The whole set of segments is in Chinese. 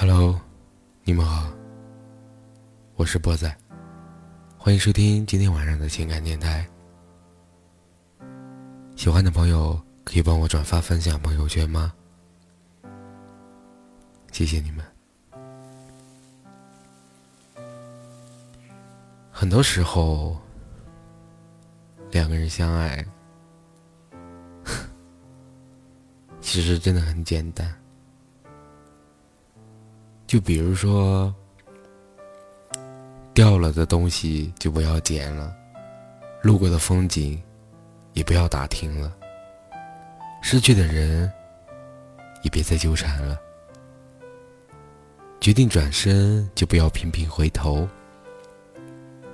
Hello，你们好，我是波仔，欢迎收听今天晚上的情感电台。喜欢的朋友可以帮我转发分享朋友圈吗？谢谢你们。很多时候，两个人相爱，其实真的很简单。就比如说，掉了的东西就不要捡了，路过的风景也不要打听了，失去的人也别再纠缠了，决定转身就不要频频回头。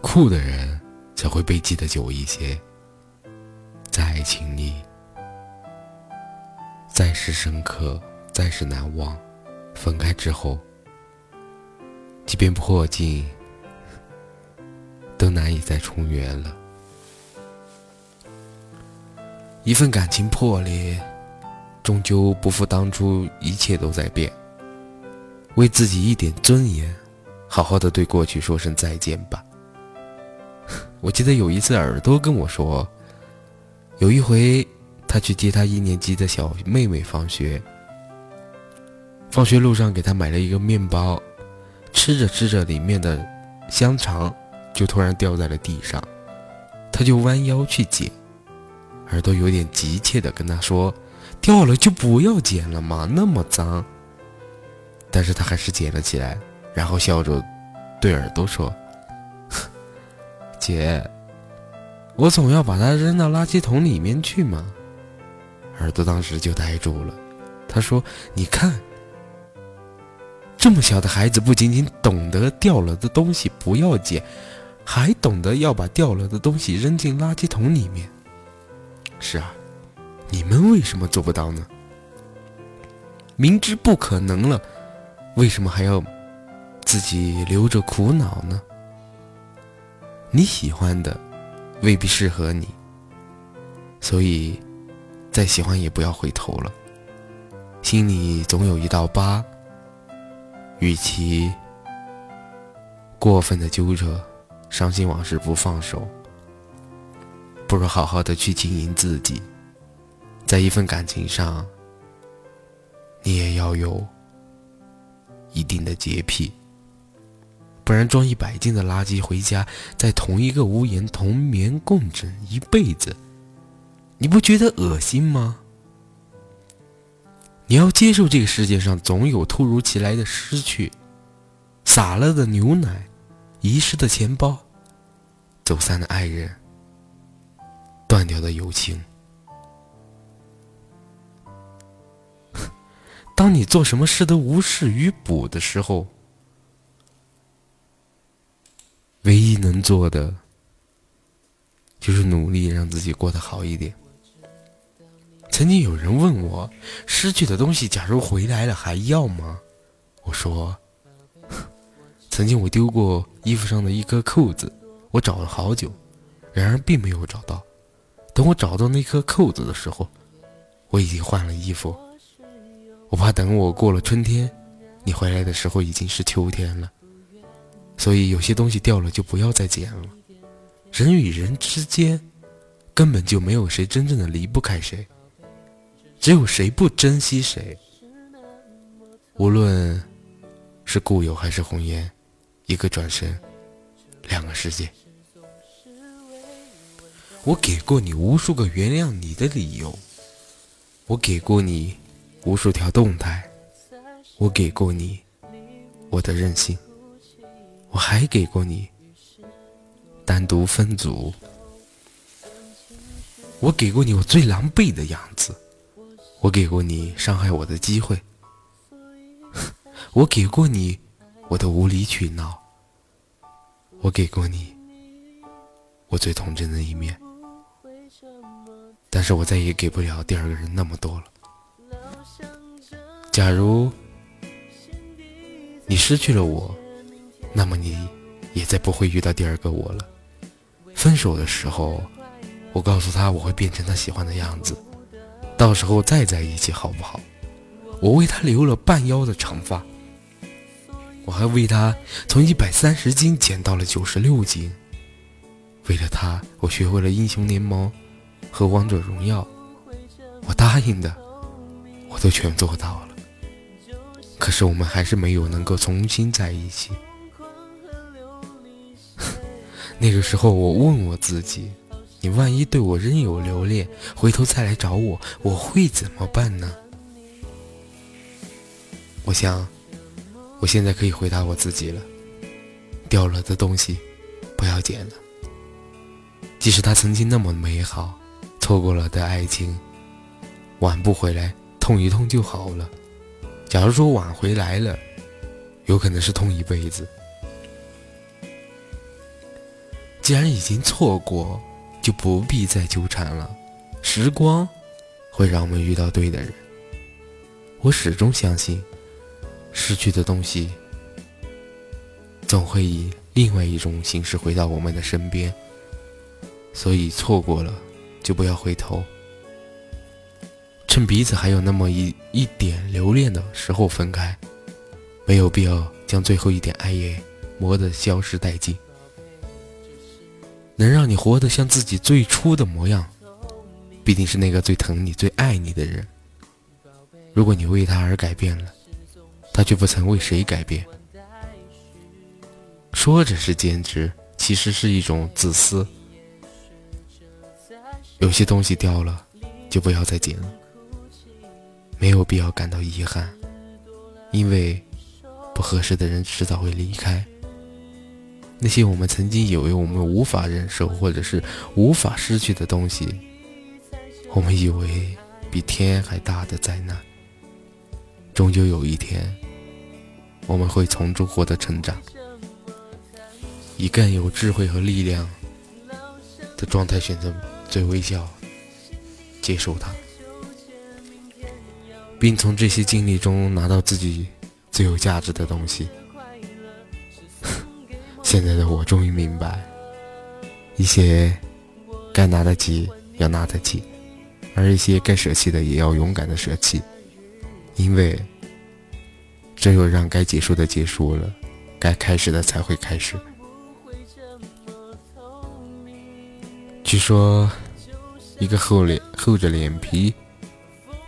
酷的人才会被记得久一些，在爱情里，再是深刻，再是难忘，分开之后。即便破镜，都难以再重圆了。一份感情破裂，终究不负当初一切都在变。为自己一点尊严，好好的对过去说声再见吧。我记得有一次，耳朵跟我说，有一回他去接他一年级的小妹妹放学，放学路上给他买了一个面包。吃着吃着，里面的香肠就突然掉在了地上，他就弯腰去捡，耳朵有点急切的跟他说：“掉了就不要捡了嘛，那么脏。”但是他还是捡了起来，然后笑着对耳朵说：“ 姐，我总要把它扔到垃圾桶里面去嘛。”耳朵当时就呆住了，他说：“你看。”这么小的孩子，不仅仅懂得掉了的东西不要捡，还懂得要把掉了的东西扔进垃圾桶里面。是啊，你们为什么做不到呢？明知不可能了，为什么还要自己留着苦恼呢？你喜欢的未必适合你，所以再喜欢也不要回头了。心里总有一道疤。与其过分的揪着伤心往事不放手，不如好好的去经营自己。在一份感情上，你也要有一定的洁癖，不然装一百斤的垃圾回家，在同一个屋檐同眠共枕一辈子，你不觉得恶心吗？你要接受这个世界上总有突如其来的失去，洒了的牛奶，遗失的钱包，走散的爱人，断掉的友情。当你做什么事都无事于补的时候，唯一能做的就是努力让自己过得好一点。曾经有人问我，失去的东西假如回来了还要吗？我说，曾经我丢过衣服上的一颗扣子，我找了好久，然而并没有找到。等我找到那颗扣子的时候，我已经换了衣服。我怕等我过了春天，你回来的时候已经是秋天了。所以有些东西掉了就不要再捡了。人与人之间，根本就没有谁真正的离不开谁。只有谁不珍惜谁，无论是故友还是红颜，一个转身，两个世界。我给过你无数个原谅你的理由，我给过你无数条动态，我给过你我的任性，我还给过你单独分组，我给过你我最狼狈的样子。我给过你伤害我的机会，我给过你我的无理取闹，我给过你我最童真的一面，但是我再也给不了第二个人那么多了。假如你失去了我，那么你也再不会遇到第二个我了。分手的时候，我告诉他我会变成他喜欢的样子。到时候再在一起好不好？我为他留了半腰的长发，我还为他从一百三十斤减到了九十六斤。为了他，我学会了英雄联盟和王者荣耀。我答应的，我都全做到了。可是我们还是没有能够重新在一起。那个时候，我问我自己：你万一对我仍有留恋，回头再来找我，我会怎么办呢？我想，我现在可以回答我自己了：掉了的东西，不要捡了。即使它曾经那么美好，错过了的爱情，挽不回来，痛一痛就好了。假如说挽回来了，有可能是痛一辈子。既然已经错过，就不必再纠缠了。时光会让我们遇到对的人。我始终相信，失去的东西总会以另外一种形式回到我们的身边。所以错过了，就不要回头。趁彼此还有那么一一点留恋的时候分开，没有必要将最后一点爱意磨得消失殆尽。能让你活得像自己最初的模样，必定是那个最疼你、最爱你的人。如果你为他而改变了，他却不曾为谁改变，说着是坚持，其实是一种自私。有些东西掉了，就不要再捡了，没有必要感到遗憾，因为不合适的人迟早会离开。那些我们曾经以为我们无法忍受或者是无法失去的东西，我们以为比天还大的灾难，终究有一天，我们会从中获得成长，以更有智慧和力量的状态选择最微笑，接受它，并从这些经历中拿到自己最有价值的东西。现在的我终于明白，一些该拿得起要拿得起，而一些该舍弃的也要勇敢的舍弃，因为只有让该结束的结束了，该开始的才会开始。据说，一个厚脸厚着脸皮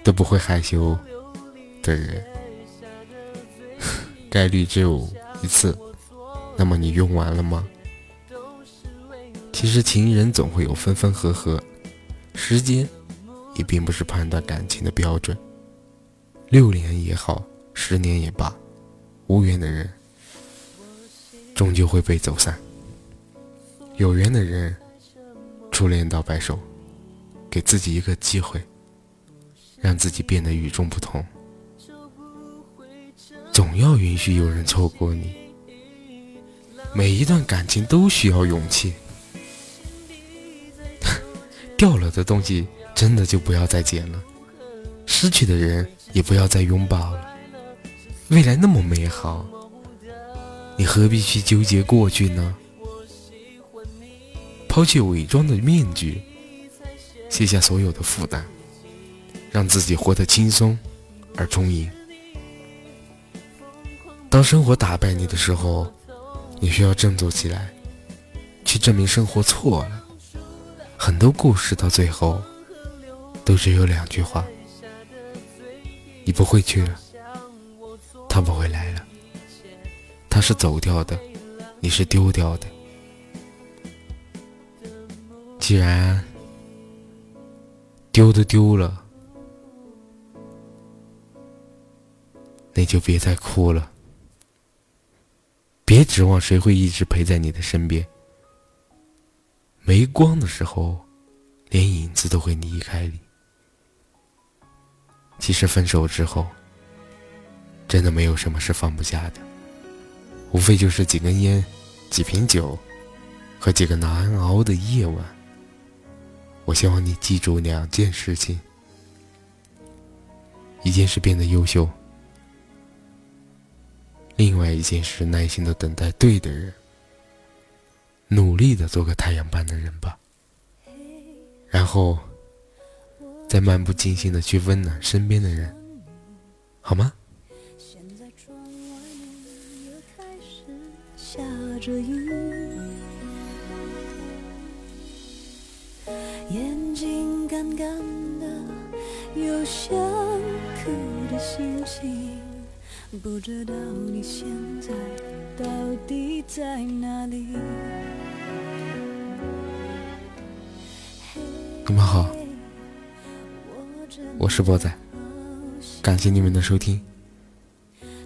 都不会害羞的人，概率只有一次。那么你用完了吗？其实情人总会有分分合合，时间也并不是判断感情的标准。六年也好，十年也罢，无缘的人终究会被走散。有缘的人，初恋到白首，给自己一个机会，让自己变得与众不同。总要允许有人错过你。每一段感情都需要勇气，掉了的东西真的就不要再捡了，失去的人也不要再拥抱了。未来那么美好，你何必去纠结过去呢？抛弃伪装的面具，卸下所有的负担，让自己活得轻松而充盈。当生活打败你的时候。你需要振作起来，去证明生活错了。很多故事到最后，都只有两句话：你不会去了，他不会来了。他是走掉的，你是丢掉的。既然丢都丢了，那就别再哭了。别指望谁会一直陪在你的身边。没光的时候，连影子都会离开你。其实分手之后，真的没有什么是放不下的，无非就是几根烟、几瓶酒和几个难熬的夜晚。我希望你记住两件事情：一件事变得优秀。另外一件事，耐心的等待对的人，努力的做个太阳般的人吧，然后再漫不经心的去温暖身边的人，好吗？着雨，眼睛干干的，有想哭的心情，不知道你现在到底在哪里。你们好，我是波仔，感谢你们的收听。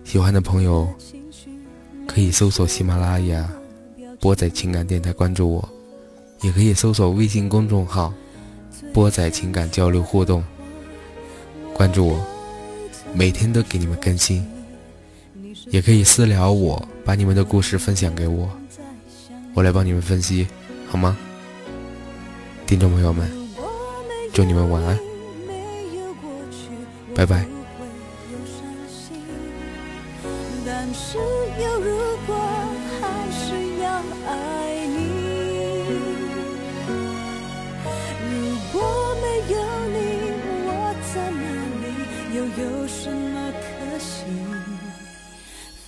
喜欢的朋友可以搜索喜马拉雅“波仔情感电台”关注我，也可以搜索微信公众号“波仔情感交流互动”关注我，每天都给你们更新。也可以私聊我，把你们的故事分享给我，我来帮你们分析，好吗？听众朋友们。祝你们晚安，拜拜。如果